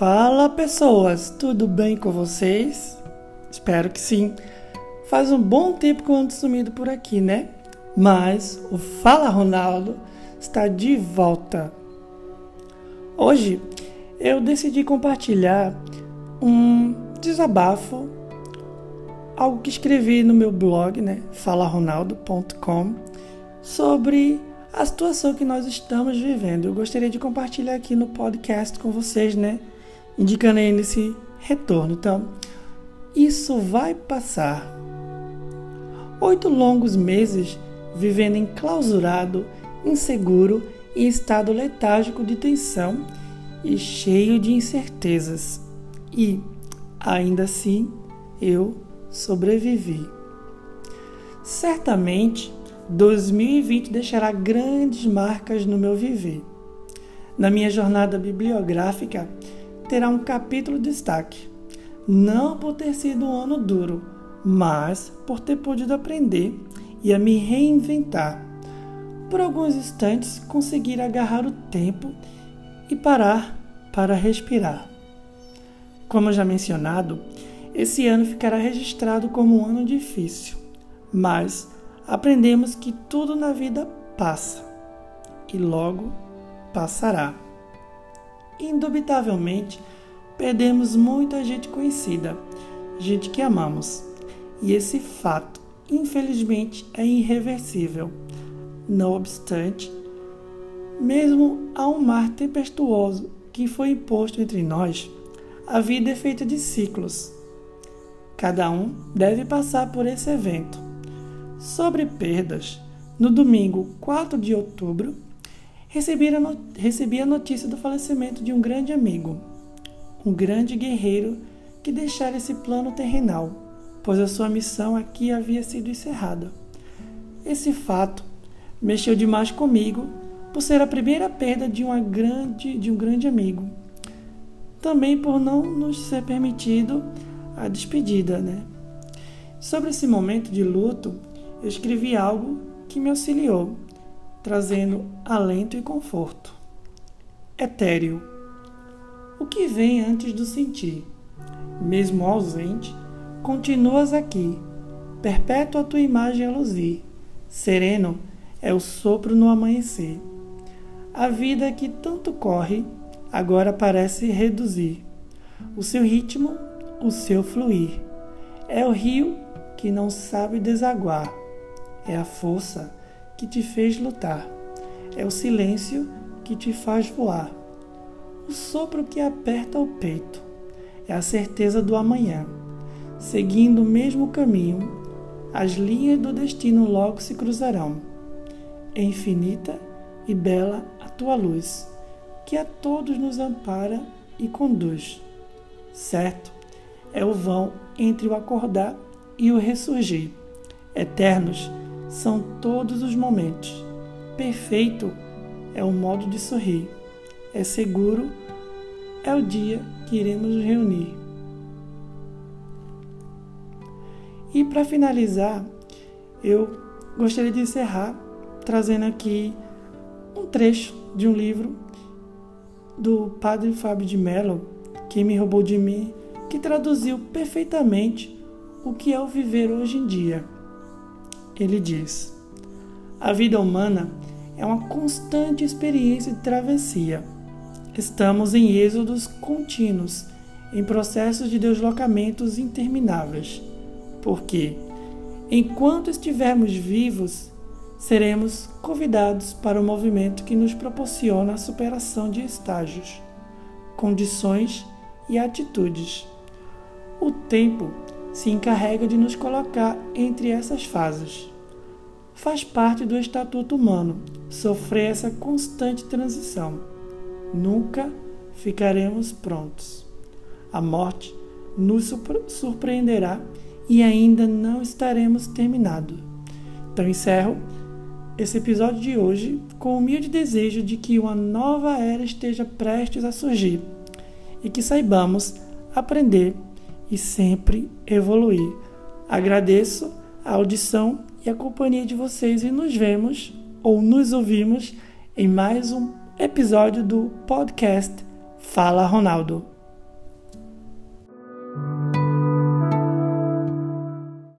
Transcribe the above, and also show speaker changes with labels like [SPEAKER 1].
[SPEAKER 1] Fala pessoas, tudo bem com vocês? Espero que sim. Faz um bom tempo que eu ando sumido por aqui, né? Mas o Fala Ronaldo está de volta. Hoje eu decidi compartilhar um desabafo, algo que escrevi no meu blog, né? falaronaldo.com, sobre a situação que nós estamos vivendo. Eu gostaria de compartilhar aqui no podcast com vocês, né? Indicando aí nesse retorno. Então, isso vai passar. Oito longos meses vivendo enclausurado, inseguro e em estado letárgico de tensão e cheio de incertezas. E, ainda assim, eu sobrevivi. Certamente, 2020 deixará grandes marcas no meu viver. Na minha jornada bibliográfica, terá um capítulo de destaque. Não por ter sido um ano duro, mas por ter podido aprender e a me reinventar. Por alguns instantes, conseguir agarrar o tempo e parar para respirar. Como já mencionado, esse ano ficará registrado como um ano difícil, mas aprendemos que tudo na vida passa e logo passará. Indubitavelmente, perdemos muita gente conhecida, gente que amamos, e esse fato, infelizmente, é irreversível. Não obstante, mesmo a um mar tempestuoso que foi imposto entre nós, a vida é feita de ciclos. Cada um deve passar por esse evento Sobre perdas, no domingo 4 de outubro, recebi a, notícia do falecimento de um grande amigo, um grande guerreiro que deixara esse plano terrenal, pois a sua missão aqui havia sido encerrada. Esse fato mexeu demais comigo por ser a primeira perda de, uma grande, de um grande amigo. Também por não nos ser permitido a despedida, né? Sobre esse momento de luto, eu escrevi algo que me auxiliou, trazendo alento e conforto. Etéreo. O que vem antes do sentir? Mesmo ausente, continuas aqui, perpétua a tua imagem a luzir. Sereno é o sopro no amanhecer. A vida que tanto corre, agora parece reduzir. O seu ritmo, o seu fluir. É o rio que não sabe desaguar é a força que te fez lutar. É o silêncio que te faz voar. O sopro que aperta o peito. É a certeza do amanhã. Seguindo o mesmo caminho, as linhas do destino logo se cruzarão. É infinita e bela a tua luz, que a todos nos ampara e conduz. Certo, é o vão entre o acordar e o ressurgir. Eternos são todos os momentos. Perfeito é o modo de sorrir. É seguro é o dia que iremos nos reunir. E para finalizar, eu gostaria de encerrar trazendo aqui um trecho de um livro do padre Fábio de Mello, que me roubou de mim, que traduziu perfeitamente o que é o viver hoje em dia ele diz: A vida humana é uma constante experiência de travessia. Estamos em êxodos contínuos, em processos de deslocamentos intermináveis, porque, enquanto estivermos vivos, seremos convidados para o movimento que nos proporciona a superação de estágios, condições e atitudes. O tempo se encarrega de nos colocar entre essas fases. Faz parte do estatuto humano sofrer essa constante transição. Nunca ficaremos prontos. A morte nos surpreenderá e ainda não estaremos terminados. Então encerro esse episódio de hoje com o humilde desejo de que uma nova era esteja prestes a surgir e que saibamos aprender e sempre evoluir. Agradeço a audição e a companhia de vocês e nos vemos ou nos ouvimos em mais um episódio do podcast Fala Ronaldo.